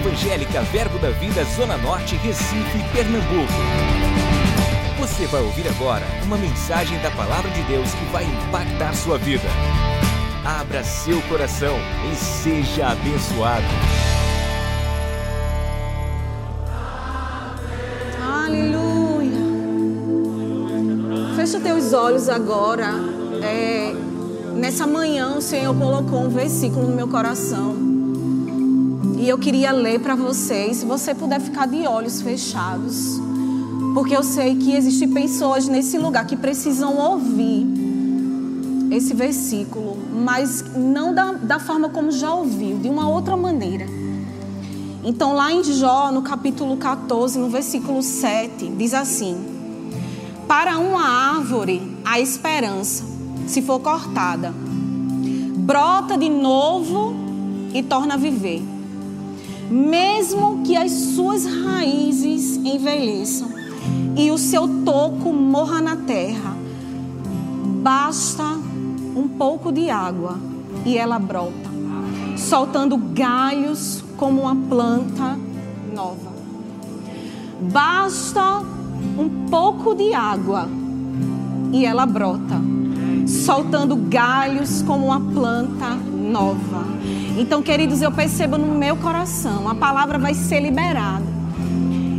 Evangélica Verbo da Vida Zona Norte, Recife, Pernambuco. Você vai ouvir agora uma mensagem da Palavra de Deus que vai impactar sua vida. Abra seu coração e seja abençoado. Aleluia. Fecha teus olhos agora. É, nessa manhã o Senhor colocou um versículo no meu coração. E eu queria ler para vocês. Se você puder ficar de olhos fechados. Porque eu sei que existem pessoas nesse lugar que precisam ouvir esse versículo, mas não da, da forma como já ouviu, de uma outra maneira. Então, lá em Jó, no capítulo 14, no versículo 7, diz assim: Para uma árvore a esperança, se for cortada, brota de novo e torna a viver. Mesmo que as suas raízes envelheçam e o seu toco morra na terra, basta um pouco de água e ela brota, soltando galhos como uma planta nova. Basta um pouco de água e ela brota, soltando galhos como uma planta nova. Então, queridos, eu percebo no meu coração, a palavra vai ser liberada.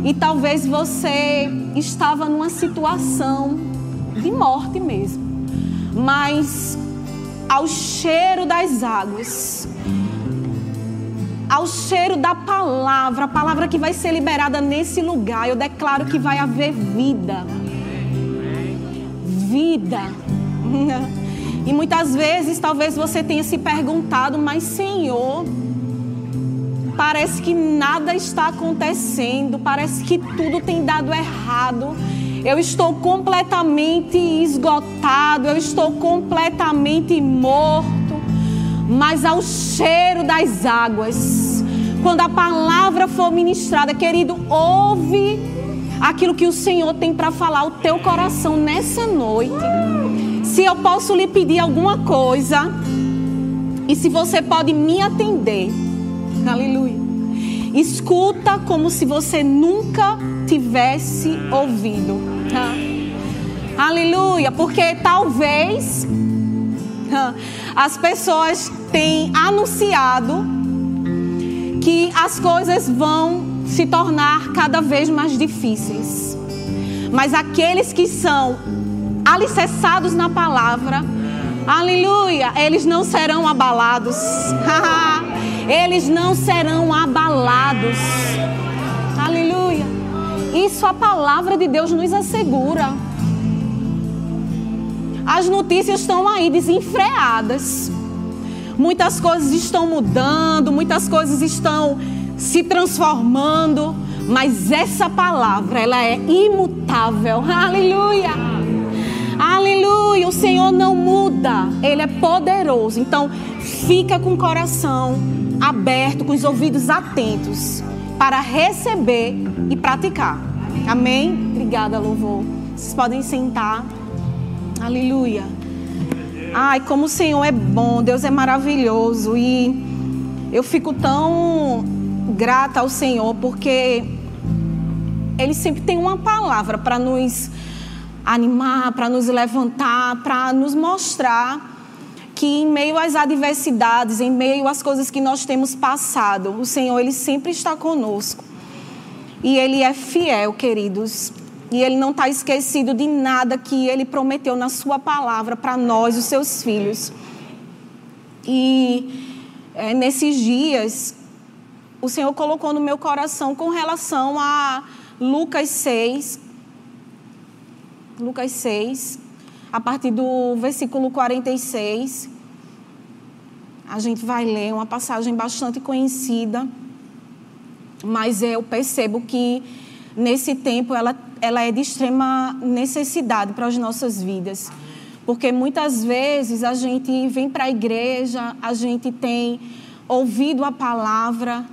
E talvez você estava numa situação de morte mesmo. Mas ao cheiro das águas, ao cheiro da palavra, a palavra que vai ser liberada nesse lugar, eu declaro que vai haver vida. Vida. E muitas vezes, talvez você tenha se perguntado, mas Senhor, parece que nada está acontecendo, parece que tudo tem dado errado. Eu estou completamente esgotado, eu estou completamente morto. Mas ao cheiro das águas, quando a palavra for ministrada, querido, ouve aquilo que o Senhor tem para falar ao teu coração nessa noite. Se eu posso lhe pedir alguma coisa, e se você pode me atender, aleluia. Escuta como se você nunca tivesse ouvido. Ah. Aleluia, porque talvez as pessoas têm anunciado que as coisas vão se tornar cada vez mais difíceis. Mas aqueles que são alicerçados na palavra, aleluia, eles não serão abalados. eles não serão abalados. Aleluia. Isso a palavra de Deus nos assegura. As notícias estão aí desenfreadas. Muitas coisas estão mudando, muitas coisas estão se transformando, mas essa palavra, ela é imutável. Aleluia. Aleluia. O Senhor não muda. Ele é poderoso. Então, fica com o coração aberto, com os ouvidos atentos para receber e praticar. Amém? Obrigada, louvor. Vocês podem sentar. Aleluia. Ai, como o Senhor é bom, Deus é maravilhoso e eu fico tão grata ao Senhor porque Ele sempre tem uma palavra para nos animar, para nos levantar, para nos mostrar que em meio às adversidades, em meio às coisas que nós temos passado, o Senhor ele sempre está conosco. E ele é fiel, queridos. E ele não está esquecido de nada que ele prometeu na sua palavra para nós, os seus filhos. E é, nesses dias, o Senhor colocou no meu coração com relação a Lucas 6. Lucas 6, a partir do versículo 46. A gente vai ler uma passagem bastante conhecida, mas eu percebo que nesse tempo ela, ela é de extrema necessidade para as nossas vidas. Porque muitas vezes a gente vem para a igreja, a gente tem ouvido a palavra,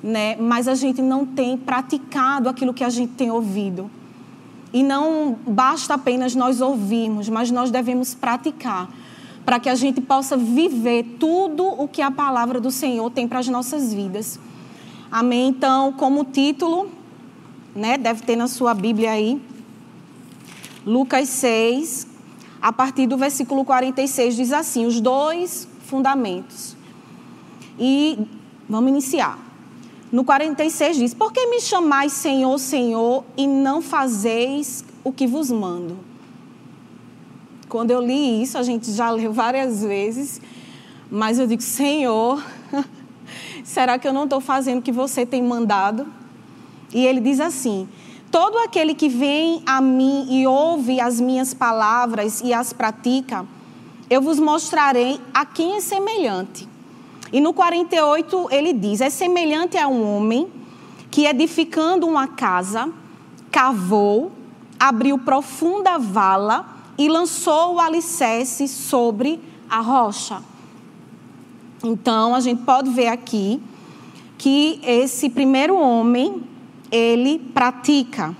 né? mas a gente não tem praticado aquilo que a gente tem ouvido. E não basta apenas nós ouvirmos, mas nós devemos praticar para que a gente possa viver tudo o que a palavra do Senhor tem para as nossas vidas. Amém? Então, como título, né, deve ter na sua Bíblia aí, Lucas 6, a partir do versículo 46, diz assim: os dois fundamentos. E vamos iniciar. No 46 diz: Por que me chamais Senhor, Senhor, e não fazeis o que vos mando? Quando eu li isso, a gente já leu várias vezes, mas eu digo: Senhor, será que eu não estou fazendo o que você tem mandado? E ele diz assim: Todo aquele que vem a mim e ouve as minhas palavras e as pratica, eu vos mostrarei a quem é semelhante. E no 48 ele diz: É semelhante a um homem que, edificando uma casa, cavou, abriu profunda vala e lançou o alicerce sobre a rocha. Então, a gente pode ver aqui que esse primeiro homem, ele pratica.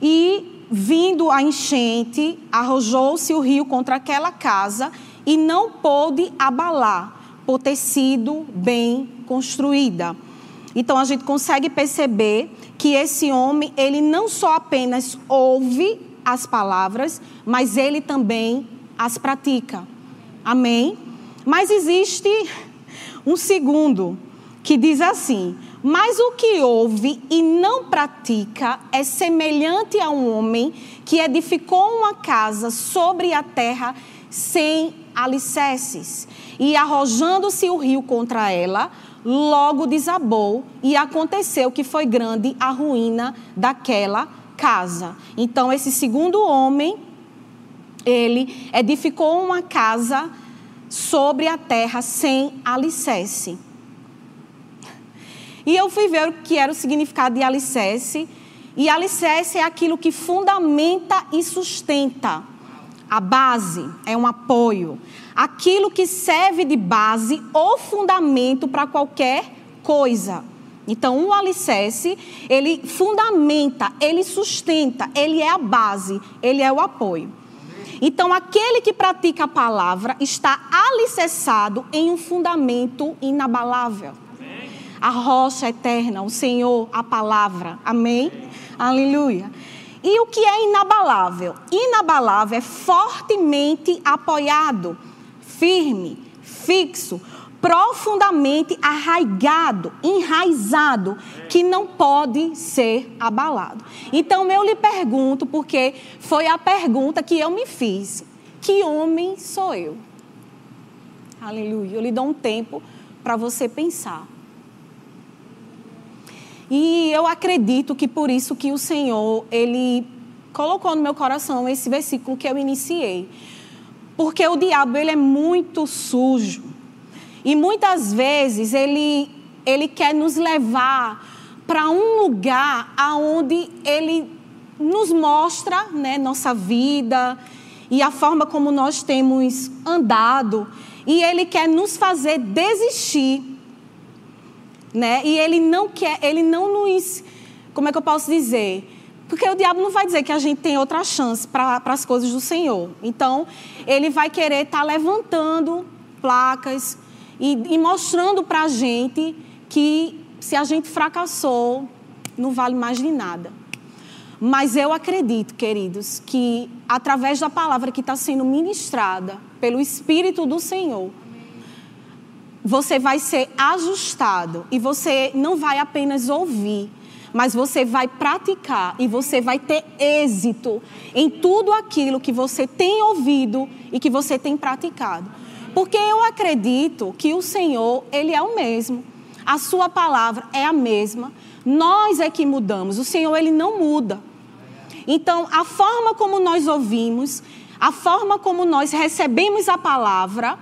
E vindo a enchente, arrojou-se o rio contra aquela casa e não pôde abalar, por ter sido bem construída. Então a gente consegue perceber que esse homem, ele não só apenas ouve as palavras, mas ele também as pratica. Amém? Mas existe um segundo que diz assim: Mas o que ouve e não pratica é semelhante a um homem que edificou uma casa sobre a terra sem alicerces. E arrojando-se o rio contra ela, logo desabou, e aconteceu que foi grande a ruína daquela casa. Então, esse segundo homem, ele edificou uma casa sobre a terra sem alicerce. E eu fui ver o que era o significado de alicerce. E alicerce é aquilo que fundamenta e sustenta. A base é um apoio. Aquilo que serve de base ou fundamento para qualquer coisa. Então, um alicerce, ele fundamenta, ele sustenta, ele é a base, ele é o apoio. Então, aquele que pratica a palavra está alicerçado em um fundamento inabalável. A rocha eterna, o Senhor, a palavra. Amém? Aleluia. E o que é inabalável? Inabalável é fortemente apoiado, firme, fixo, profundamente arraigado, enraizado, que não pode ser abalado. Então eu lhe pergunto, porque foi a pergunta que eu me fiz: que homem sou eu? Aleluia. Eu lhe dou um tempo para você pensar. E eu acredito que por isso que o Senhor, ele colocou no meu coração esse versículo que eu iniciei. Porque o diabo, ele é muito sujo. E muitas vezes ele, ele quer nos levar para um lugar aonde ele nos mostra né, nossa vida e a forma como nós temos andado. E ele quer nos fazer desistir. Né? E ele não quer, ele não nos. Como é que eu posso dizer? Porque o diabo não vai dizer que a gente tem outra chance para as coisas do Senhor. Então, ele vai querer estar tá levantando placas, e, e mostrando para a gente que se a gente fracassou, não vale mais de nada. Mas eu acredito, queridos, que através da palavra que está sendo ministrada pelo Espírito do Senhor, você vai ser ajustado e você não vai apenas ouvir, mas você vai praticar e você vai ter êxito em tudo aquilo que você tem ouvido e que você tem praticado. Porque eu acredito que o Senhor, Ele é o mesmo. A Sua palavra é a mesma. Nós é que mudamos. O Senhor, Ele não muda. Então, a forma como nós ouvimos, a forma como nós recebemos a palavra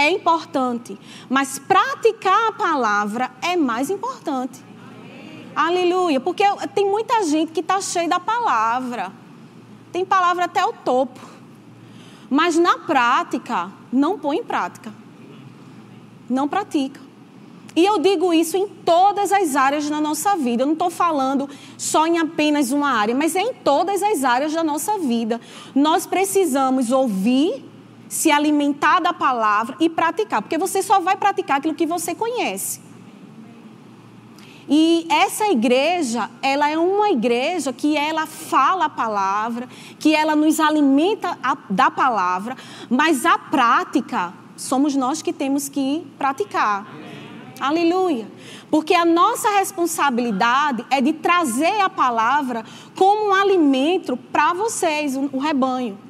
é importante. Mas praticar a palavra é mais importante. Aleluia. Porque tem muita gente que está cheia da palavra. Tem palavra até o topo. Mas na prática, não põe em prática. Não pratica. E eu digo isso em todas as áreas da nossa vida. Eu não estou falando só em apenas uma área, mas é em todas as áreas da nossa vida. Nós precisamos ouvir, se alimentar da palavra e praticar, porque você só vai praticar aquilo que você conhece. E essa igreja, ela é uma igreja que ela fala a palavra, que ela nos alimenta a, da palavra, mas a prática somos nós que temos que praticar. Aleluia. Porque a nossa responsabilidade é de trazer a palavra como um alimento para vocês, o rebanho.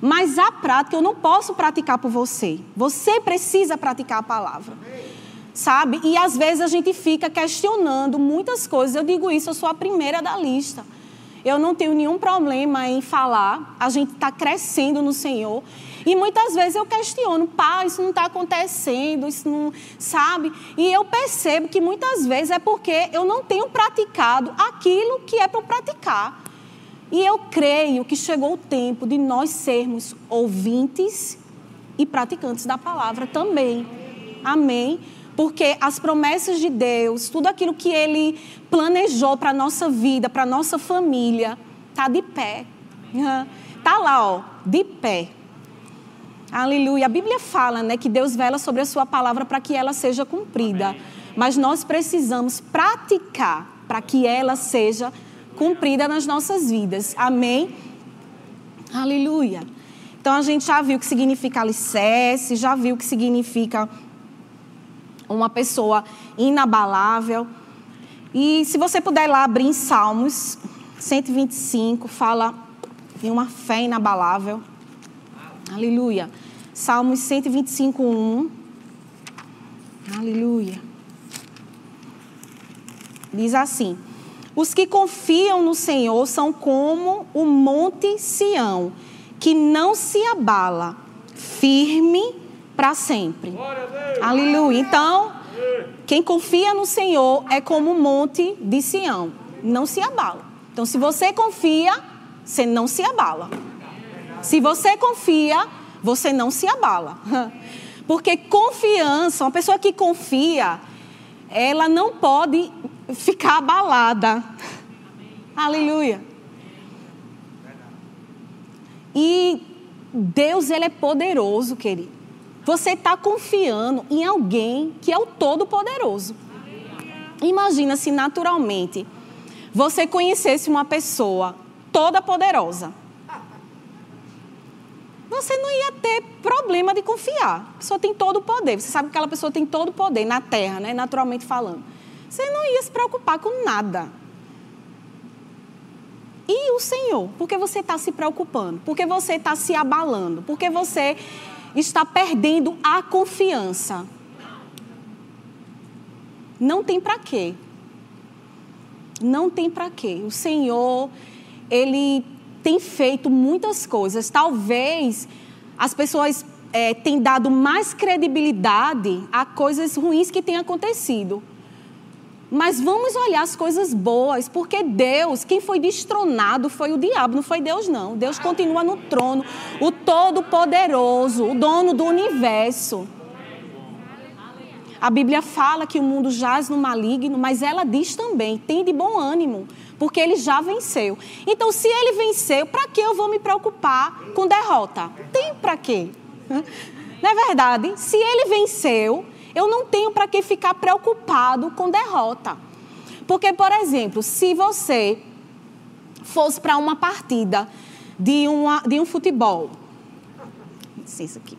Mas a prática eu não posso praticar por você. Você precisa praticar a palavra. Sabe? E às vezes a gente fica questionando muitas coisas. Eu digo isso, eu sou a primeira da lista. Eu não tenho nenhum problema em falar. A gente está crescendo no Senhor. E muitas vezes eu questiono, pai, isso não está acontecendo, isso não. Sabe? E eu percebo que muitas vezes é porque eu não tenho praticado aquilo que é para praticar. E eu creio que chegou o tempo de nós sermos ouvintes e praticantes da palavra também. Amém? Porque as promessas de Deus, tudo aquilo que Ele planejou para a nossa vida, para a nossa família, está de pé. Está lá, ó, de pé. Aleluia. A Bíblia fala né, que Deus vela sobre a sua palavra para que ela seja cumprida. Amém. Mas nós precisamos praticar para que ela seja cumprida nas nossas vidas. Amém? Aleluia. Então a gente já viu o que significa alicerce, já viu o que significa uma pessoa inabalável. E se você puder lá abrir em Salmos 125, fala de uma fé inabalável. Aleluia. Salmos 125, 1. Aleluia. Diz assim: Os que confiam no Senhor são como o monte Sião, que não se abala, firme para sempre. Aleluia. Então, quem confia no Senhor é como o monte de Sião, não se abala. Então, se você confia, você não se abala. Se você confia, você não se abala. Porque confiança, uma pessoa que confia, ela não pode ficar abalada. Aleluia. E Deus, ele é poderoso, querido. Você está confiando em alguém que é o Todo-Poderoso. Imagina se naturalmente você conhecesse uma pessoa toda poderosa você não ia ter problema de confiar. A pessoa tem todo o poder. Você sabe que aquela pessoa tem todo o poder na terra, né? naturalmente falando. Você não ia se preocupar com nada. E o Senhor? Por que você está se preocupando? Por que você está se abalando? Por que você está perdendo a confiança? Não tem para quê. Não tem para quê. O Senhor, Ele tem feito muitas coisas. Talvez as pessoas é, tenham dado mais credibilidade a coisas ruins que têm acontecido. Mas vamos olhar as coisas boas, porque Deus, quem foi destronado foi o diabo, não foi Deus, não. Deus continua no trono, o Todo-Poderoso, o dono do universo. A Bíblia fala que o mundo jaz no maligno, mas ela diz também: tem de bom ânimo, porque ele já venceu. Então, se ele venceu, para que eu vou me preocupar com derrota? Tem para quê? Não é verdade? Se ele venceu, eu não tenho para que ficar preocupado com derrota. Porque, por exemplo, se você fosse para uma partida de, uma, de um futebol, licença aqui.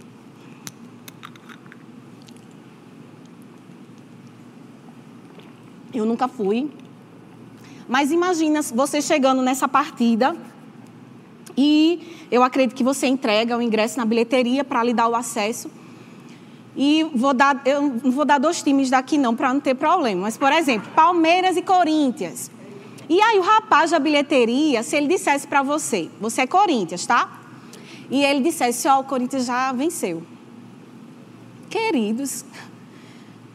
Eu nunca fui, mas imagina você chegando nessa partida e eu acredito que você entrega o ingresso na bilheteria para lhe dar o acesso. E vou dar, eu não vou dar dois times daqui não, para não ter problema. Mas, por exemplo, Palmeiras e Corinthians. E aí o rapaz da bilheteria, se ele dissesse para você, você é Corinthians, tá? E ele dissesse, ó, oh, o Corinthians já venceu. Queridos,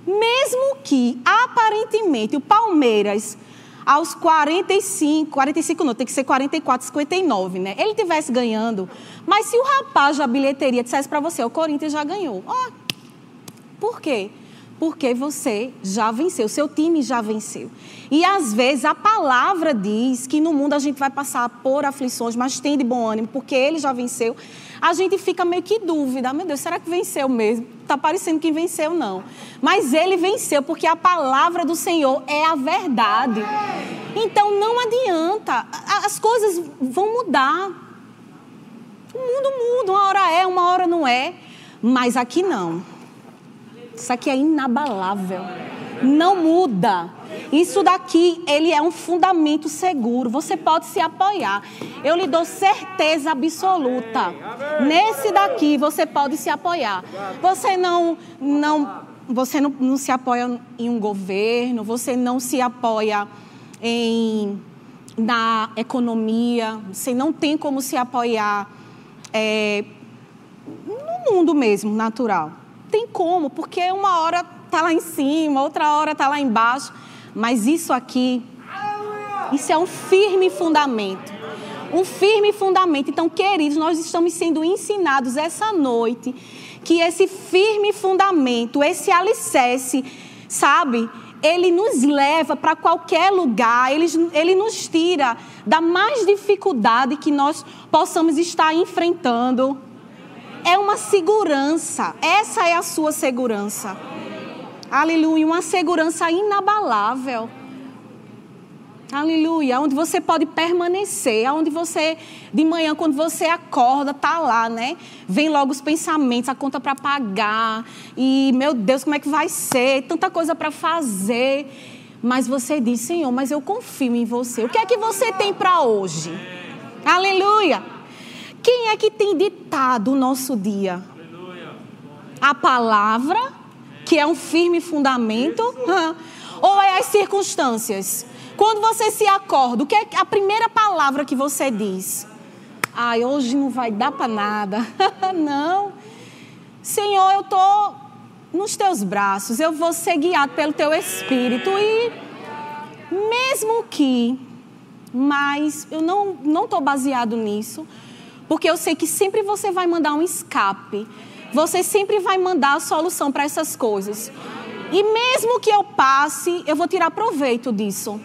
mesmo que aparentemente o Palmeiras aos 45, 45 não, tem que ser 44, 59, né? Ele tivesse ganhando, mas se o rapaz da bilheteria dissesse para você, o Corinthians já ganhou. Ó, oh, por quê? Porque você já venceu, seu time já venceu. E às vezes a palavra diz que no mundo a gente vai passar por aflições, mas tem de bom ânimo, porque ele já venceu. A gente fica meio que dúvida, meu Deus, será que venceu mesmo? está parecendo que venceu, não. Mas ele venceu, porque a palavra do Senhor é a verdade. Então não adianta, as coisas vão mudar. O mundo muda, uma hora é, uma hora não é. Mas aqui não. Isso aqui é inabalável. Não muda. Isso daqui, ele é um fundamento seguro. Você pode se apoiar. Eu lhe dou certeza absoluta. Nesse daqui você pode se apoiar. Você não não você não, não se apoia em um governo, você não se apoia em na economia, você não tem como se apoiar é, no mundo mesmo, natural. Tem como, porque uma hora está lá em cima, outra hora está lá embaixo. Mas isso aqui, isso é um firme fundamento. Um firme fundamento. Então, queridos, nós estamos sendo ensinados essa noite que esse firme fundamento, esse alicerce, sabe? Ele nos leva para qualquer lugar, ele, ele nos tira da mais dificuldade que nós possamos estar enfrentando. É uma segurança, essa é a sua segurança. Aleluia, uma segurança inabalável. Aleluia, onde você pode permanecer, onde você, de manhã, quando você acorda, tá lá, né? Vem logo os pensamentos, a conta para pagar, e meu Deus, como é que vai ser? Tanta coisa para fazer. Mas você diz, Senhor, mas eu confio em você. O que é que você tem para hoje? Aleluia. Quem é que tem ditado o nosso dia? A palavra que é um firme fundamento, ou é as circunstâncias? Quando você se acorda, o que é a primeira palavra que você diz? Ai, hoje não vai dar para nada. não. Senhor, eu estou nos teus braços, eu vou ser guiado pelo teu espírito e mesmo que, mas eu não estou baseado nisso, porque eu sei que sempre você vai mandar um escape você sempre vai mandar a solução para essas coisas. E mesmo que eu passe, eu vou tirar proveito disso.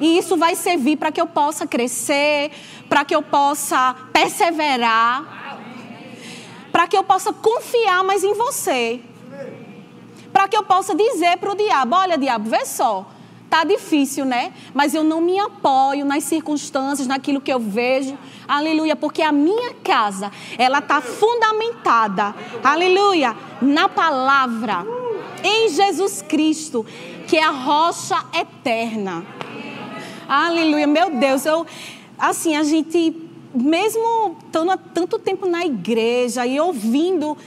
E isso vai servir para que eu possa crescer, para que eu possa perseverar, para que eu possa confiar mais em você. Para que eu possa dizer para o diabo: olha, diabo, vê só, tá difícil, né? Mas eu não me apoio nas circunstâncias, naquilo que eu vejo. Aleluia, porque a minha casa, ela tá fundamentada. Aleluia, na palavra em Jesus Cristo, que é a rocha eterna. Aleluia, meu Deus, eu assim, a gente mesmo estando há tanto tempo na igreja e ouvindo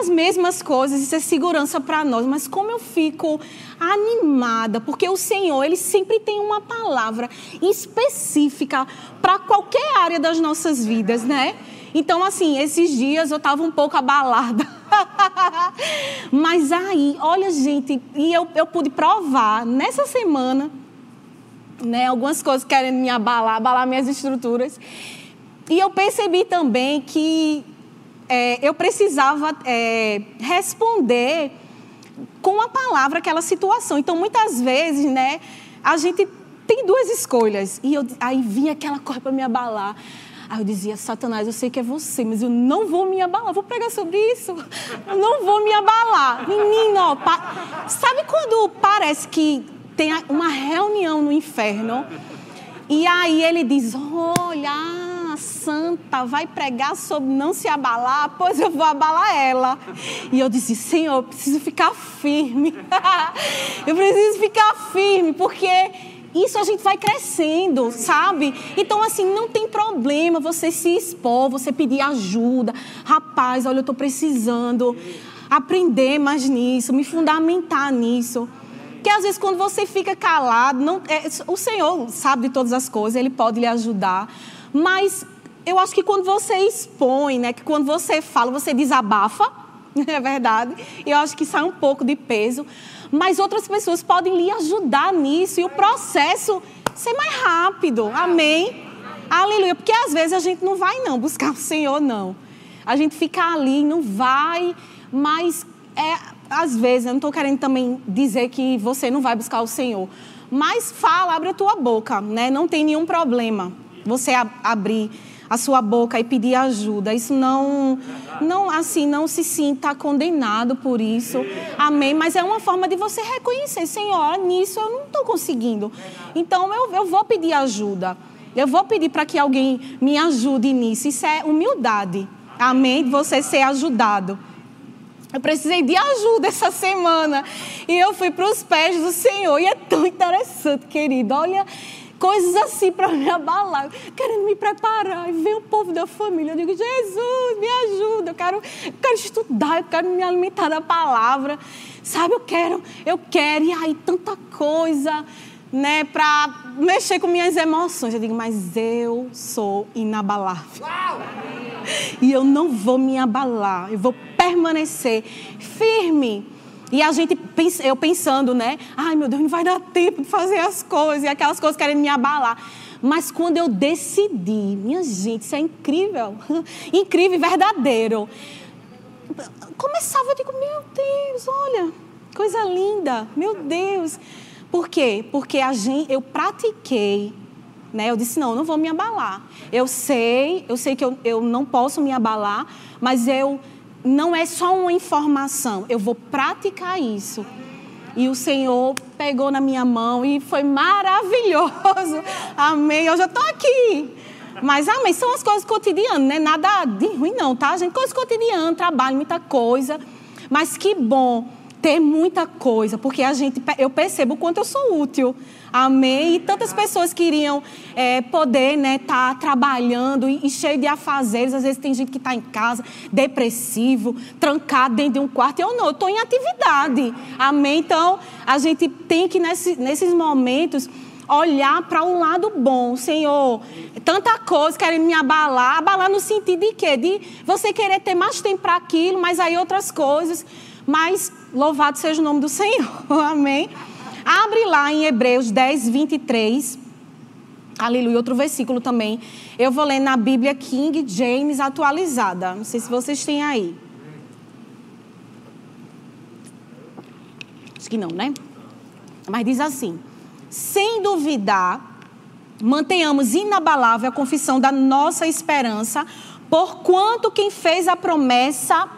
as mesmas coisas, isso é segurança para nós, mas como eu fico animada, porque o Senhor, ele sempre tem uma palavra específica para qualquer área das nossas vidas, né? Então, assim, esses dias eu estava um pouco abalada. Mas aí, olha, gente, e eu, eu pude provar nessa semana, né, algumas coisas querendo me abalar, abalar minhas estruturas. E eu percebi também que é, eu precisava é, responder com a palavra aquela situação. Então, muitas vezes, né, a gente tem duas escolhas. E eu, aí vinha aquela coisa para me abalar. Aí eu dizia, Satanás, eu sei que é você, mas eu não vou me abalar. Vou pregar sobre isso. Eu não vou me abalar. Menino, ó, pa... sabe quando parece que tem uma reunião no inferno? E aí ele diz, olha santa vai pregar sobre não se abalar, pois eu vou abalar ela. E eu disse, Senhor, eu preciso ficar firme. eu preciso ficar firme, porque isso a gente vai crescendo, sabe? Então, assim, não tem problema você se expor, você pedir ajuda. Rapaz, olha, eu estou precisando aprender mais nisso, me fundamentar nisso. Porque às vezes quando você fica calado, não, é, o Senhor sabe de todas as coisas, Ele pode lhe ajudar. Mas eu acho que quando você expõe, né, que quando você fala, você desabafa, é verdade. Eu acho que sai um pouco de peso. Mas outras pessoas podem lhe ajudar nisso e o processo ser mais rápido. Amém? Aleluia. Porque às vezes a gente não vai não buscar o Senhor, não. A gente fica ali, não vai, mas é, às vezes, eu não estou querendo também dizer que você não vai buscar o Senhor. Mas fala, abre a tua boca, né? Não tem nenhum problema você abrir a sua boca e pedir ajuda. Isso não, não assim, não se sinta condenado por isso. Amém. Mas é uma forma de você reconhecer, Senhor, nisso eu não estou conseguindo. Então eu, eu vou pedir ajuda. Eu vou pedir para que alguém me ajude nisso. Isso é humildade. Amém. Você ser ajudado. Eu precisei de ajuda essa semana. E eu fui para os pés do Senhor. E é tão interessante, querido. Olha, coisas assim para me abalar, querendo me preparar. E vem o povo da família. Eu digo, Jesus, me ajuda. Eu quero, eu quero estudar, eu quero me alimentar da palavra. Sabe, eu quero, eu quero. E aí, tanta coisa, né, para mexer com minhas emoções. Eu digo, mas eu sou inabalável. Uau! E eu não vou me abalar. Eu vou permanecer firme. E a gente, eu pensando, né? Ai, meu Deus, não vai dar tempo de fazer as coisas. E aquelas coisas querendo me abalar. Mas quando eu decidi, minha gente, isso é incrível. incrível e verdadeiro. Começava, eu digo, meu Deus, olha, coisa linda. Meu Deus. Por quê? Porque a gente, eu pratiquei né? Eu disse, não, não vou me abalar. Eu sei, eu sei que eu, eu não posso me abalar, mas eu não é só uma informação, eu vou praticar isso. E o Senhor pegou na minha mão e foi maravilhoso. Amém. Eu já estou aqui. Mas, amém, são as coisas cotidianas, né? Nada de ruim, não, tá, gente? Coisas cotidianas, trabalho, muita coisa. Mas que bom ter muita coisa, porque a gente, eu percebo o quanto eu sou útil. Amém? E tantas pessoas queriam é, poder estar né, tá trabalhando e, e, cheio de afazeres. Às vezes tem gente que está em casa, depressivo, trancado dentro de um quarto. Eu não, estou em atividade. Amém? Então, a gente tem que, nesse, nesses momentos, olhar para um lado bom. Senhor, tanta coisa querendo me abalar. Abalar no sentido de quê? De você querer ter mais tempo para aquilo, mas aí outras coisas. Mas louvado seja o nome do Senhor. Amém? Abre lá em Hebreus 10, 23. Aleluia. Outro versículo também. Eu vou ler na Bíblia King James atualizada. Não sei se vocês têm aí. Acho que não, né? Mas diz assim: sem duvidar, mantenhamos inabalável a confissão da nossa esperança, porquanto quem fez a promessa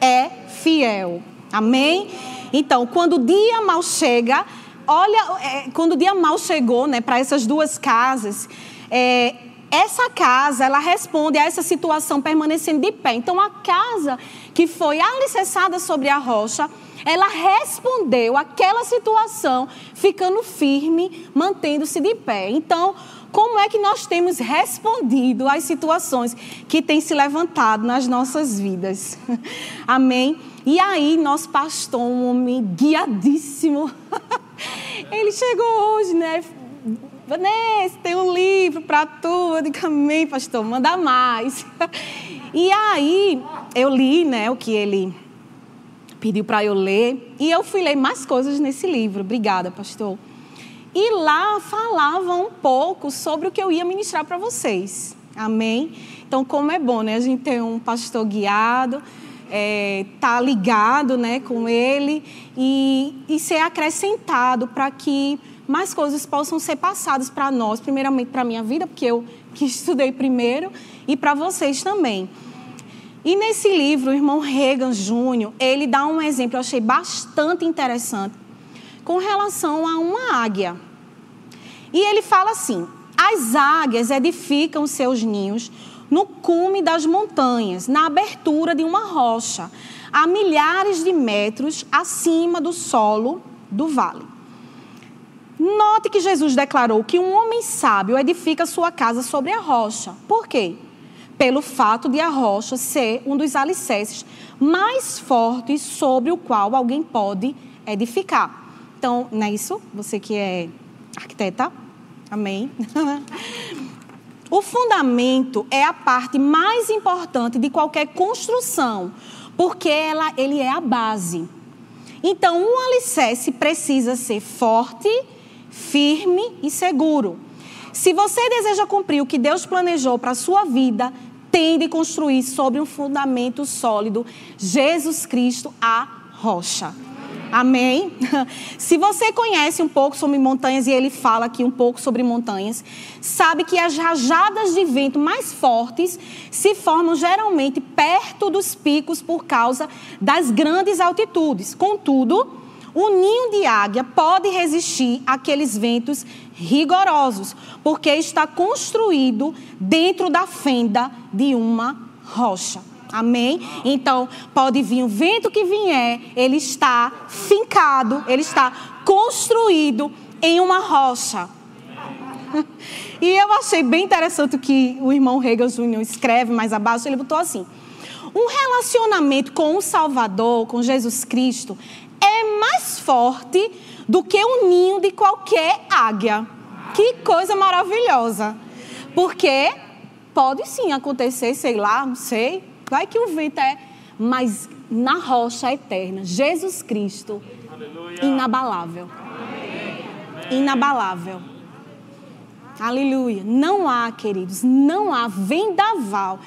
é fiel. Amém? Então, quando o dia mal chega, olha, é, quando o dia mal chegou, né, para essas duas casas, é, essa casa, ela responde a essa situação permanecendo de pé. Então, a casa que foi alicerçada sobre a rocha, ela respondeu àquela situação, ficando firme, mantendo-se de pé. Então, como é que nós temos respondido às situações que têm se levantado nas nossas vidas? Amém? E aí, nosso pastor, um homem guiadíssimo, ele chegou hoje, né? Vanessa, tem um livro para tu. Eu digo, amém, pastor, manda mais. E aí, eu li, né, o que ele pediu para eu ler. E eu fui ler mais coisas nesse livro. Obrigada, pastor. E lá falava um pouco sobre o que eu ia ministrar para vocês. Amém? Então, como é bom, né? A gente ter um pastor guiado é, tá ligado né, com ele e, e ser acrescentado para que mais coisas possam ser passadas para nós, primeiramente para a minha vida, porque eu que estudei primeiro, e para vocês também. E nesse livro, o irmão Reagan Júnior, ele dá um exemplo, eu achei bastante interessante, com relação a uma águia. E ele fala assim: as águias edificam seus ninhos no cume das montanhas, na abertura de uma rocha, a milhares de metros acima do solo do vale. Note que Jesus declarou que um homem sábio edifica sua casa sobre a rocha. Por quê? Pelo fato de a rocha ser um dos alicerces mais fortes sobre o qual alguém pode edificar. Então, não é isso? Você que é arquiteta? Amém? O fundamento é a parte mais importante de qualquer construção, porque ela, ele é a base. Então, um alicerce precisa ser forte, firme e seguro. Se você deseja cumprir o que Deus planejou para a sua vida, tem de construir sobre um fundamento sólido, Jesus Cristo, a rocha. Amém? Se você conhece um pouco sobre montanhas e ele fala aqui um pouco sobre montanhas, sabe que as rajadas de vento mais fortes se formam geralmente perto dos picos por causa das grandes altitudes. Contudo, o ninho de águia pode resistir àqueles ventos rigorosos, porque está construído dentro da fenda de uma rocha. Amém? Então, pode vir o vento que vier, ele está fincado, ele está construído em uma rocha. E eu achei bem interessante o que o irmão Hegel Júnior escreve mais abaixo. Ele botou assim: um relacionamento com o Salvador, com Jesus Cristo, é mais forte do que o ninho de qualquer águia. Que coisa maravilhosa! Porque pode sim acontecer, sei lá, não sei, Vai que o vento é, mas na rocha eterna, Jesus Cristo, Aleluia. inabalável. Amém. Inabalável. Aleluia. Não há, queridos, não há vendaval,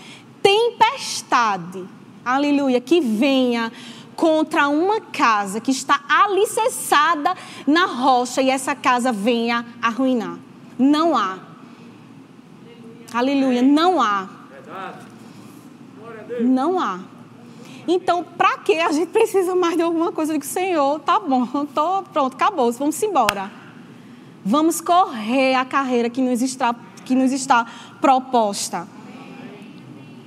tempestade, aleluia, que venha contra uma casa que está alicerçada na rocha e essa casa venha arruinar. Não há. Aleluia, não há. Verdade. Não há. Então, para que a gente precisa mais de alguma coisa? do que Senhor, tá bom, tô, pronto, acabou, vamos embora. Vamos correr a carreira que nos está, que nos está proposta.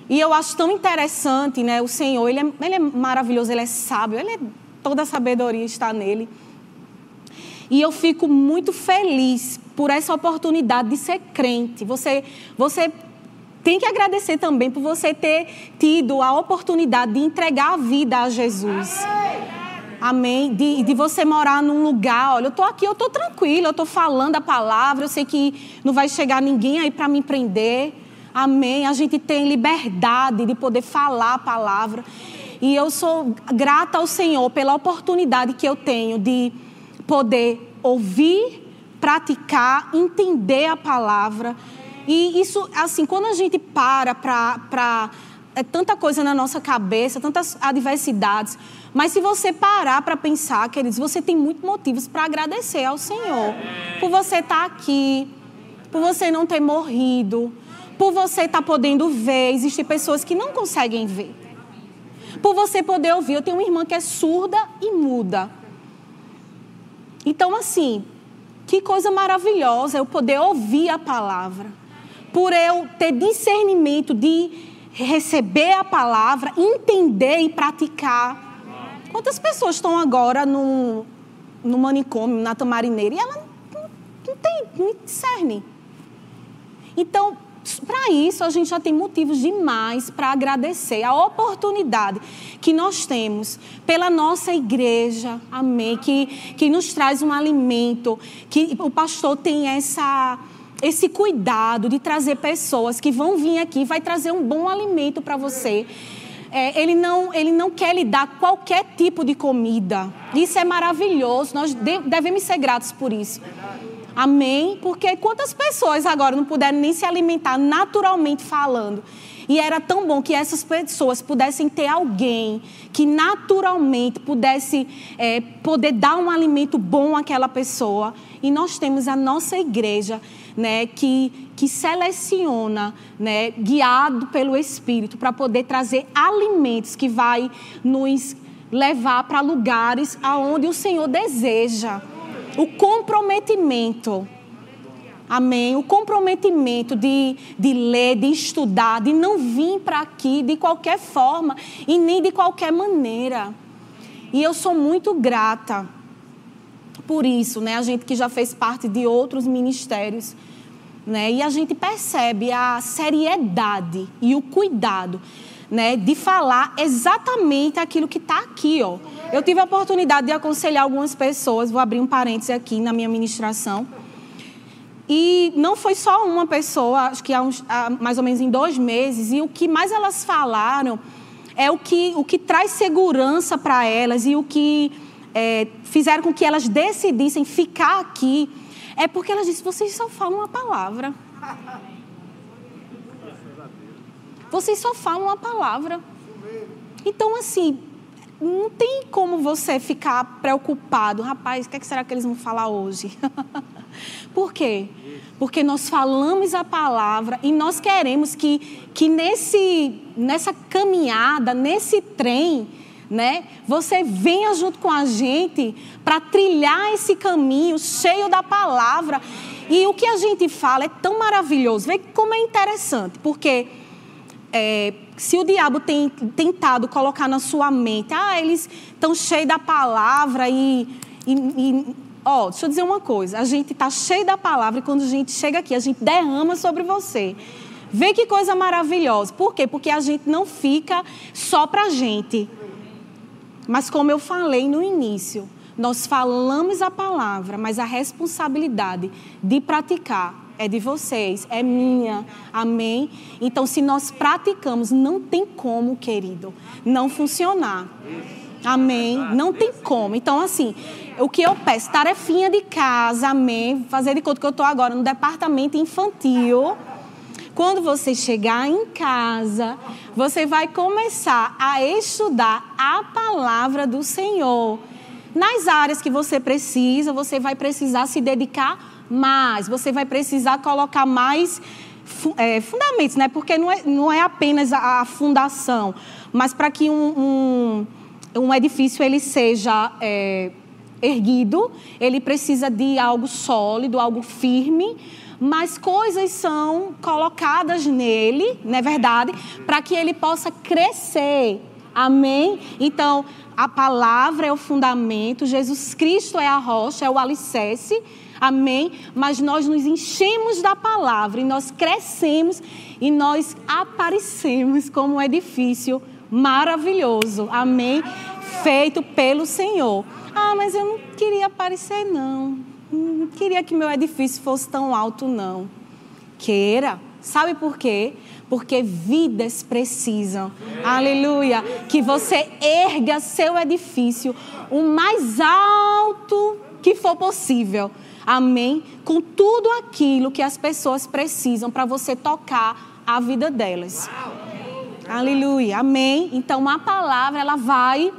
E eu acho tão interessante, né? O Senhor, ele é, ele é maravilhoso, ele é sábio, ele é, toda a sabedoria está nele. E eu fico muito feliz por essa oportunidade de ser crente. Você, você tem que agradecer também por você ter tido a oportunidade de entregar a vida a Jesus. Amém. De, de você morar num lugar, olha, eu estou aqui, eu estou tranquila, eu estou falando a palavra, eu sei que não vai chegar ninguém aí para me prender. Amém. A gente tem liberdade de poder falar a palavra. E eu sou grata ao Senhor pela oportunidade que eu tenho de poder ouvir, praticar, entender a palavra e isso, assim, quando a gente para para. É tanta coisa na nossa cabeça, tantas adversidades. Mas se você parar para pensar, queridos, você tem muitos motivos para agradecer ao Senhor. Por você estar tá aqui, por você não ter morrido, por você estar tá podendo ver. Existem pessoas que não conseguem ver. Por você poder ouvir. Eu tenho uma irmã que é surda e muda. Então, assim, que coisa maravilhosa eu poder ouvir a palavra por eu ter discernimento de receber a palavra, entender e praticar. Quantas pessoas estão agora no, no manicômio, na tamarineira, e ela não, não tem, não discerne. Então, para isso, a gente já tem motivos demais para agradecer a oportunidade que nós temos pela nossa igreja, amém, que, que nos traz um alimento, que o pastor tem essa esse cuidado de trazer pessoas que vão vir aqui, vai trazer um bom alimento para você. É, ele, não, ele não quer lhe dar qualquer tipo de comida. Isso é maravilhoso. Nós devemos ser gratos por isso. Amém? Porque quantas pessoas agora não puderam nem se alimentar naturalmente falando? E era tão bom que essas pessoas pudessem ter alguém que naturalmente pudesse é, poder dar um alimento bom àquela pessoa. E nós temos a nossa igreja né, que, que seleciona, né, guiado pelo Espírito, para poder trazer alimentos que vai nos levar para lugares aonde o Senhor deseja. O comprometimento. Amém. O comprometimento de, de ler, de estudar, de não vir para aqui de qualquer forma e nem de qualquer maneira. E eu sou muito grata por isso, né? A gente que já fez parte de outros ministérios, né? E a gente percebe a seriedade e o cuidado, né? De falar exatamente aquilo que está aqui, ó. Eu tive a oportunidade de aconselhar algumas pessoas, vou abrir um parêntese aqui na minha ministração. E não foi só uma pessoa, acho que há, uns, há mais ou menos em dois meses, e o que mais elas falaram é o que, o que traz segurança para elas e o que é, fizeram com que elas decidissem ficar aqui, é porque elas disseram: vocês só falam uma palavra. Vocês só falam uma palavra. Então, assim, não tem como você ficar preocupado. Rapaz, o que, é que será que eles vão falar hoje? Por quê? Porque nós falamos a palavra e nós queremos que, que nesse, nessa caminhada, nesse trem, né, você venha junto com a gente para trilhar esse caminho cheio da palavra. E o que a gente fala é tão maravilhoso. Vê como é interessante, porque é, se o diabo tem tentado colocar na sua mente, ah, eles estão cheios da palavra e, e, e ó, deixa eu dizer uma coisa, a gente está cheio da palavra e quando a gente chega aqui, a gente derrama sobre você. Vê que coisa maravilhosa. Por quê? Porque a gente não fica só para a gente. Mas como eu falei no início, nós falamos a palavra, mas a responsabilidade de praticar é de vocês, é minha. Amém? Então, se nós praticamos, não tem como, querido, não funcionar. Amém? Não tem como. Então, assim, o que eu peço, tarefinha de casa, amém? Fazer de conta que eu estou agora no departamento infantil. Quando você chegar em casa, você vai começar a estudar a palavra do Senhor. Nas áreas que você precisa, você vai precisar se dedicar mais, você vai precisar colocar mais é, fundamentos, né? Porque não é, não é apenas a, a fundação, mas para que um, um, um, edifício ele seja é, erguido, ele precisa de algo sólido, algo firme, mas coisas são colocadas nele, não é verdade? Para que ele possa crescer. Amém? Então, a palavra é o fundamento, Jesus Cristo é a rocha, é o alicerce amém? Mas nós nos enchemos da palavra e nós crescemos e nós aparecemos como um edifício maravilhoso, amém? Feito pelo Senhor. Ah, mas eu não queria aparecer, não. Não queria que meu edifício fosse tão alto, não. Queira. Sabe por quê? Porque vidas precisam, aleluia, que você erga seu edifício o mais alto que for possível. Amém? Com tudo aquilo que as pessoas precisam para você tocar a vida delas. Aleluia. Amém? Então a palavra ela vai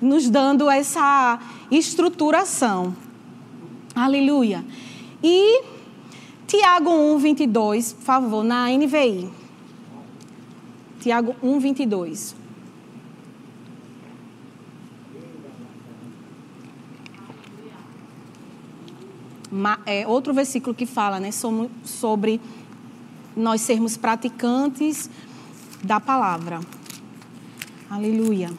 nos dando essa estruturação. Aleluia. E Tiago 1, 22, por favor, na NVI. Tiago 1, 22. é, outro versículo que fala né, sobre nós sermos praticantes da palavra. Aleluia.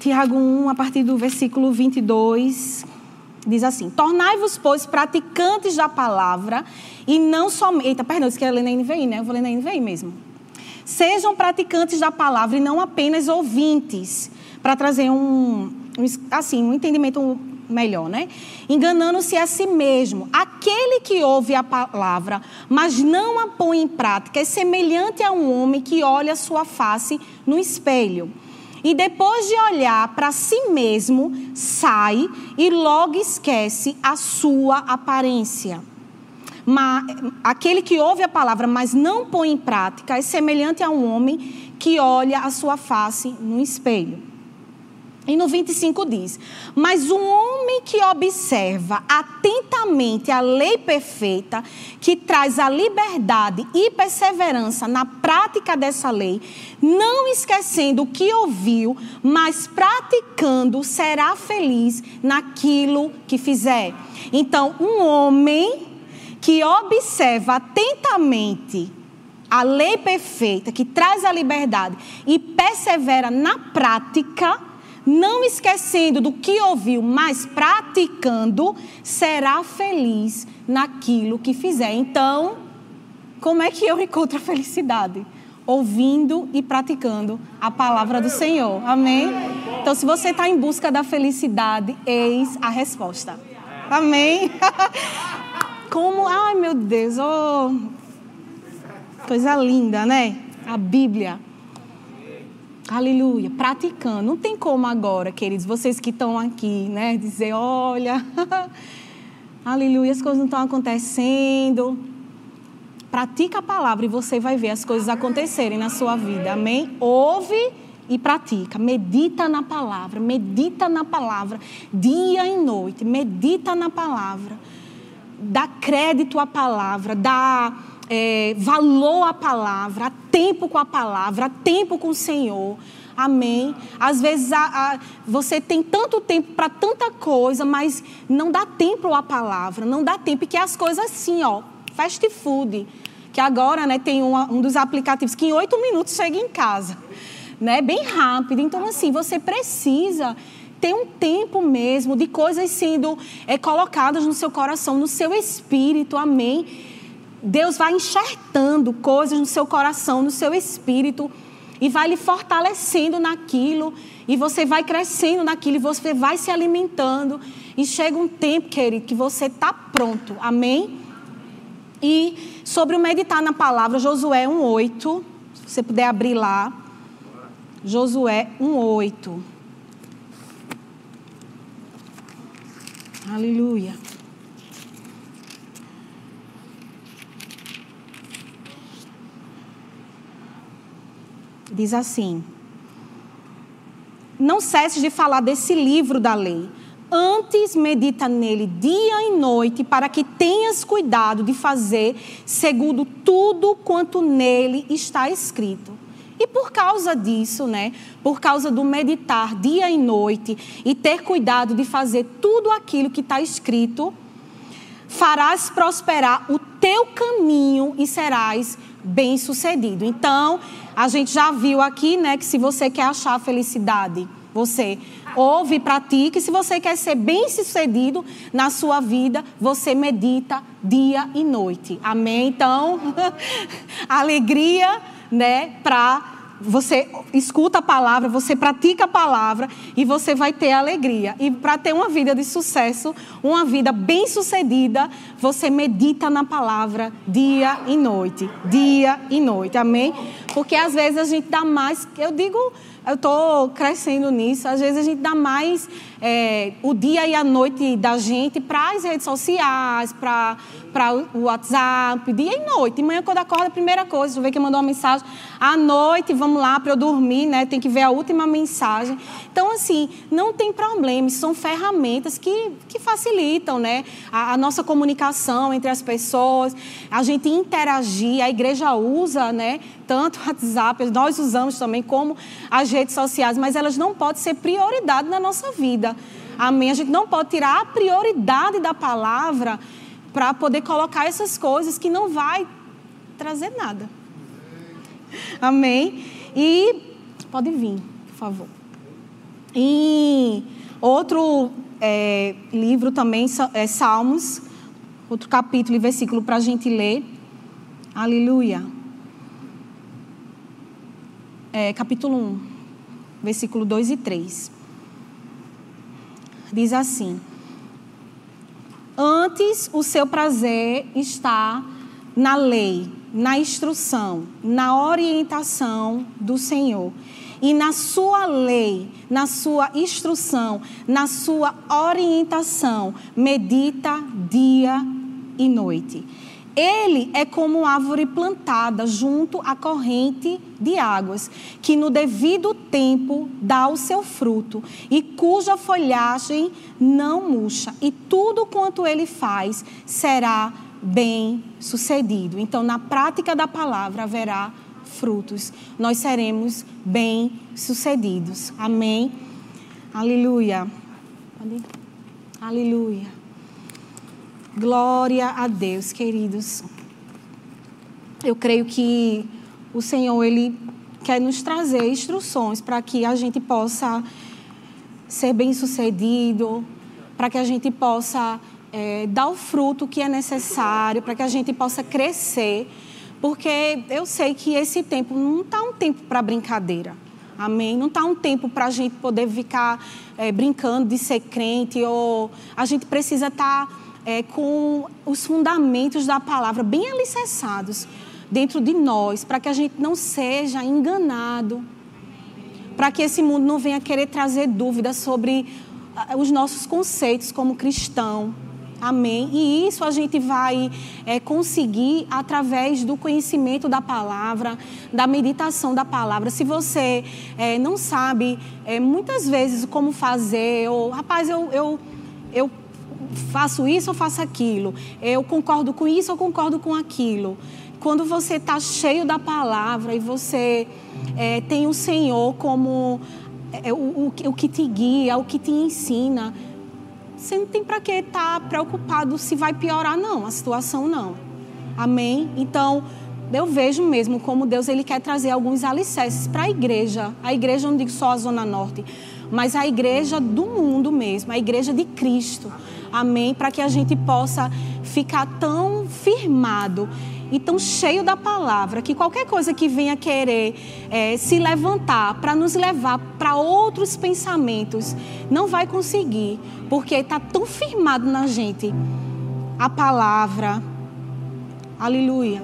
Tiago 1, a partir do versículo 22, diz assim: Tornai-vos, pois, praticantes da palavra e não somente. Eita, perdão, isso quer ler na NVI, né? Eu vou ler na NVI mesmo. Sejam praticantes da palavra e não apenas ouvintes, para trazer um, um, assim, um entendimento melhor, né? Enganando-se a si mesmo. Aquele que ouve a palavra, mas não a põe em prática, é semelhante a um homem que olha sua face no espelho. E depois de olhar para si mesmo, sai e logo esquece a sua aparência. Mas, aquele que ouve a palavra, mas não põe em prática, é semelhante a um homem que olha a sua face no espelho. E no 25 diz: Mas um homem que observa atentamente a lei perfeita, que traz a liberdade e perseverança na prática dessa lei, não esquecendo o que ouviu, mas praticando, será feliz naquilo que fizer. Então, um homem que observa atentamente a lei perfeita, que traz a liberdade e persevera na prática, não esquecendo do que ouviu, mas praticando, será feliz naquilo que fizer. Então, como é que eu encontro a felicidade? Ouvindo e praticando a palavra do Senhor. Amém? Então, se você está em busca da felicidade, eis a resposta. Amém? Como, ai meu Deus, oh, coisa linda, né? A Bíblia. Aleluia, praticando. Não tem como agora, queridos, vocês que estão aqui, né, dizer, olha, aleluia, as coisas não estão acontecendo. Pratica a palavra e você vai ver as coisas acontecerem na sua vida. Amém? Ouve e pratica. Medita na palavra, medita na palavra, dia e noite, medita na palavra. Dá crédito à palavra, dá é, valor à palavra, tempo com a palavra, tempo com o Senhor. Amém. Às vezes a, a, você tem tanto tempo para tanta coisa, mas não dá tempo à palavra, não dá tempo. E que as coisas assim, ó, fast food, que agora né, tem um, um dos aplicativos que em oito minutos chega em casa né? Bem rápido. Então, assim, você precisa ter um tempo mesmo de coisas sendo é, colocadas no seu coração, no seu espírito, amém? Deus vai enxertando coisas no seu coração, no seu espírito, e vai lhe fortalecendo naquilo, e você vai crescendo naquilo, e você vai se alimentando, e chega um tempo, querido, que você está pronto, amém? E sobre o meditar na palavra, Josué 1,8, se você puder abrir lá. Josué 1:8. Aleluia. Diz assim: Não cesses de falar desse livro da lei. Antes medita nele dia e noite, para que tenhas cuidado de fazer segundo tudo quanto nele está escrito e por causa disso, né, por causa do meditar dia e noite e ter cuidado de fazer tudo aquilo que está escrito, farás prosperar o teu caminho e serás bem-sucedido. Então, a gente já viu aqui, né, que se você quer achar felicidade, você ouve e pratica. Se você quer ser bem-sucedido na sua vida, você medita dia e noite. Amém? Então, alegria né, para você escuta a palavra, você pratica a palavra e você vai ter alegria. E para ter uma vida de sucesso, uma vida bem-sucedida, você medita na palavra dia e noite, dia e noite. Amém? Porque às vezes a gente dá mais, eu digo, eu estou crescendo nisso, às vezes a gente dá mais é, o dia e a noite da gente para as redes sociais, para o WhatsApp, dia e noite. Manhã, quando acorda, a primeira coisa, eu ver quem mandou uma mensagem. À noite, vamos lá para eu dormir, né? Tem que ver a última mensagem. Então, assim, não tem problema, são ferramentas que, que facilitam, né? A, a nossa comunicação entre as pessoas, a gente interagir, a igreja usa, né? Tanto o WhatsApp, nós usamos também, como as redes sociais, mas elas não podem ser prioridade na nossa vida. Amém? A gente não pode tirar a prioridade da palavra para poder colocar essas coisas que não vai trazer nada. Amém? E pode vir, por favor. E outro é, livro também é Salmos, outro capítulo e versículo para a gente ler. Aleluia. É, capítulo 1, versículo 2 e 3 diz assim: Antes o seu prazer está na lei, na instrução, na orientação do Senhor. E na sua lei, na sua instrução, na sua orientação, medita dia e noite. Ele é como árvore plantada junto à corrente de águas, que no devido tempo dá o seu fruto e cuja folhagem não murcha, e tudo quanto ele faz será bem sucedido. Então, na prática da palavra haverá frutos, nós seremos bem sucedidos. Amém? Aleluia. Aleluia. Glória a Deus, queridos. Eu creio que o Senhor ele quer nos trazer instruções para que a gente possa ser bem-sucedido, para que a gente possa é, dar o fruto que é necessário, para que a gente possa crescer, porque eu sei que esse tempo não está um tempo para brincadeira. Amém? Não está um tempo para a gente poder ficar é, brincando de ser crente, ou a gente precisa estar. Tá é, com os fundamentos da palavra bem alicerçados dentro de nós, para que a gente não seja enganado, para que esse mundo não venha querer trazer dúvidas sobre ah, os nossos conceitos como cristão. Amém? E isso a gente vai é, conseguir através do conhecimento da palavra, da meditação da palavra. Se você é, não sabe é, muitas vezes como fazer, ou rapaz, eu, eu, eu faço isso ou faço aquilo, eu concordo com isso ou concordo com aquilo. Quando você está cheio da palavra e você é, tem o Senhor como é, o, o, o que te guia, o que te ensina você não tem para que estar tá preocupado se vai piorar, não, a situação não. Amém? Então, eu vejo mesmo como Deus ele quer trazer alguns alicerces para a igreja. A igreja, não digo só a Zona Norte, mas a igreja do mundo mesmo, a igreja de Cristo. Amém? Para que a gente possa ficar tão firmado e tão cheio da palavra que qualquer coisa que venha querer é, se levantar para nos levar para outros pensamentos não vai conseguir, porque está tão firmado na gente a palavra, aleluia,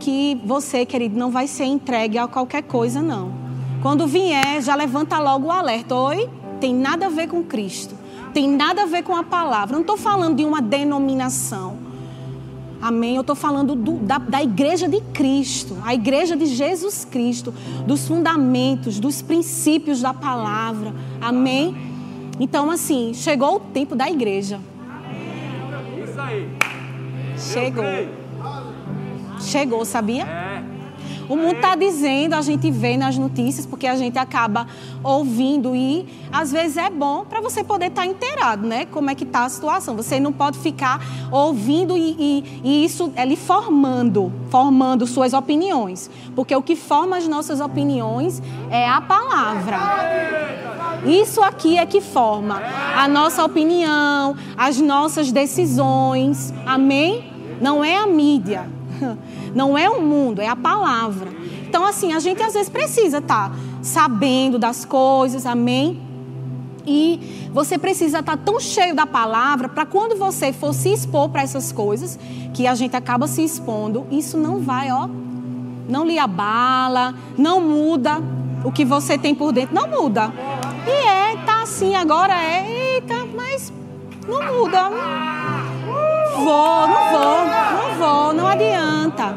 que você, querido, não vai ser entregue a qualquer coisa, não. Quando vier, já levanta logo o alerta: oi, tem nada a ver com Cristo, tem nada a ver com a palavra. Não estou falando de uma denominação. Amém? Eu estou falando do, da, da igreja de Cristo, a igreja de Jesus Cristo, dos fundamentos, dos princípios da palavra. Amém? Então, assim, chegou o tempo da igreja. Isso aí. Chegou. Chegou, sabia? É. O mundo está dizendo, a gente vê nas notícias, porque a gente acaba ouvindo e às vezes é bom para você poder estar tá inteirado, né? Como é que está a situação. Você não pode ficar ouvindo e, e, e isso é lhe formando, formando suas opiniões. Porque o que forma as nossas opiniões é a palavra. Isso aqui é que forma a nossa opinião, as nossas decisões. Amém? Não é a mídia. Não é o mundo, é a palavra. Então, assim, a gente às vezes precisa estar tá sabendo das coisas, amém? E você precisa estar tá tão cheio da palavra para quando você for se expor para essas coisas, que a gente acaba se expondo, isso não vai, ó, não lhe abala, não muda o que você tem por dentro, não muda. E é, tá assim, agora é, eita, mas não muda. Vou, não vou, não vou, não adianta.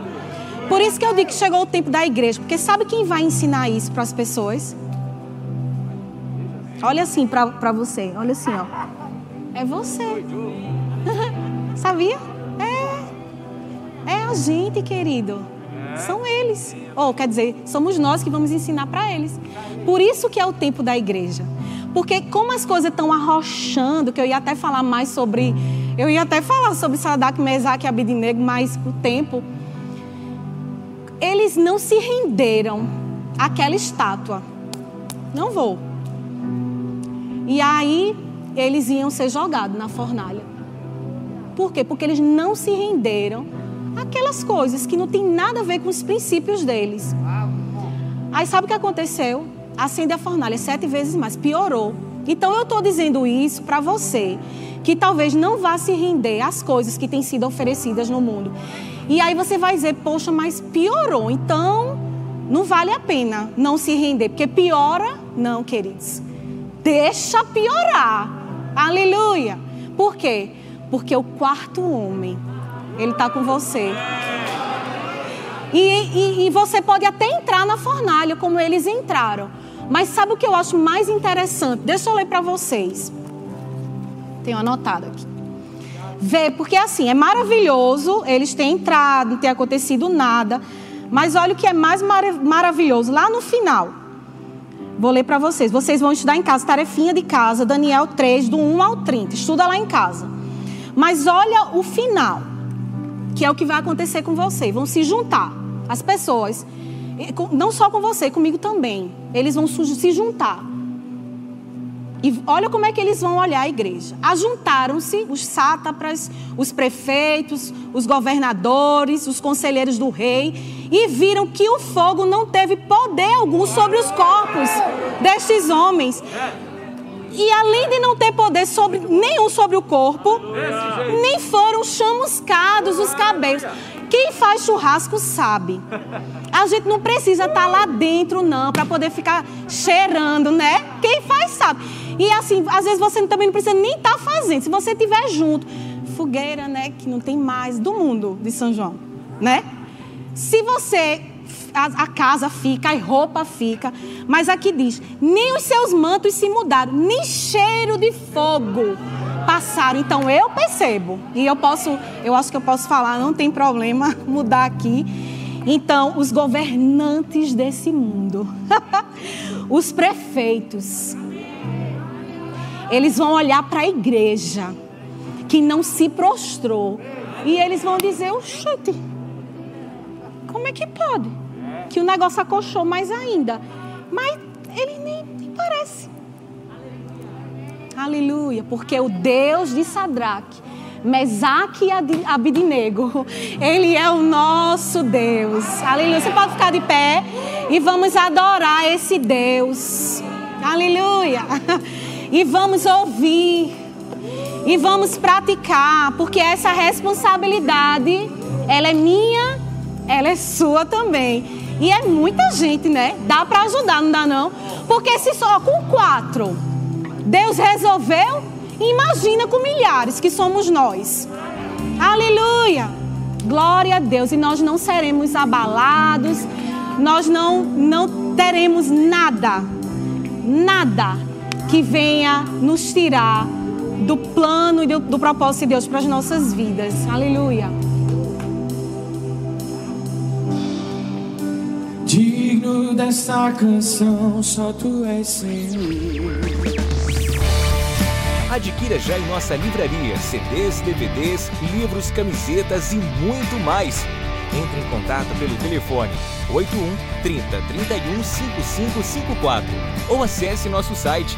Por isso que eu digo que chegou o tempo da igreja, porque sabe quem vai ensinar isso para as pessoas? Olha assim para você, olha assim, ó. É você. Sabia? É. É a gente, querido. São eles. Ou quer dizer, somos nós que vamos ensinar para eles. Por isso que é o tempo da igreja. Porque como as coisas estão arrochando, que eu ia até falar mais sobre, eu ia até falar sobre Sadak, Mesaque e Abidnego, mas o tempo eles não se renderam àquela estátua. Não vou. E aí eles iam ser jogados na fornalha. Por quê? Porque eles não se renderam àquelas coisas que não tem nada a ver com os princípios deles. Aí sabe o que aconteceu? Acende a fornalha sete vezes mais, piorou. Então eu estou dizendo isso para você que talvez não vá se render às coisas que têm sido oferecidas no mundo. E aí você vai dizer, poxa, mas piorou. Então, não vale a pena não se render, porque piora, não, queridos. Deixa piorar. Aleluia. Por quê? Porque o quarto homem, ele está com você. E, e, e, você pode até entrar na fornalha, como eles entraram. Mas sabe o que eu acho mais interessante? Deixa eu ler para vocês. Tenho anotado aqui ver, porque assim, é maravilhoso eles terem entrado, não ter acontecido nada, mas olha o que é mais mar maravilhoso, lá no final. Vou ler para vocês. Vocês vão estudar em casa, tarefinha de casa, Daniel 3, do 1 ao 30. Estuda lá em casa. Mas olha o final, que é o que vai acontecer com você. Vão se juntar as pessoas, não só com você, comigo também. Eles vão se juntar e olha como é que eles vão olhar a igreja. Ajuntaram-se os sátrapas, os prefeitos, os governadores, os conselheiros do rei e viram que o fogo não teve poder algum sobre os corpos destes homens. E além de não ter poder sobre, nenhum sobre o corpo, nem foram chamuscados os cabelos. Quem faz churrasco sabe. A gente não precisa estar lá dentro, não, para poder ficar cheirando, né? Quem faz sabe. E assim, às vezes você também não precisa nem estar tá fazendo. Se você estiver junto, fogueira, né? Que não tem mais do mundo de São João, né? Se você a, a, casa fica, a roupa fica, mas aqui diz: nem os seus mantos se mudaram, nem cheiro de fogo passaram. Então eu percebo e eu posso, eu acho que eu posso falar, não tem problema mudar aqui. Então os governantes desse mundo, os prefeitos, eles vão olhar para a igreja que não se prostrou e eles vão dizer: Oxente, como é que pode? Que o negócio acolchou mais ainda. Mas ele nem, nem parece. Aleluia. Porque o Deus de Sadraque, Mesaque e Abidinego, Ele é o nosso Deus. Aleluia. Você pode ficar de pé e vamos adorar esse Deus. Aleluia. E vamos ouvir. E vamos praticar, porque essa responsabilidade, ela é minha, ela é sua também. E é muita gente, né? Dá para ajudar, não dá não? Porque se só com quatro Deus resolveu, imagina com milhares que somos nós. Aleluia! Glória a Deus. E nós não seremos abalados, nós não, não teremos nada, nada que venha nos tirar do plano e do, do propósito de Deus para as nossas vidas. Aleluia. Digno dessa canção, só tu és Senhor. Adquira já em nossa livraria CDs, DVDs, livros, camisetas e muito mais. Entre em contato pelo telefone 81 30 31 5554 ou acesse nosso site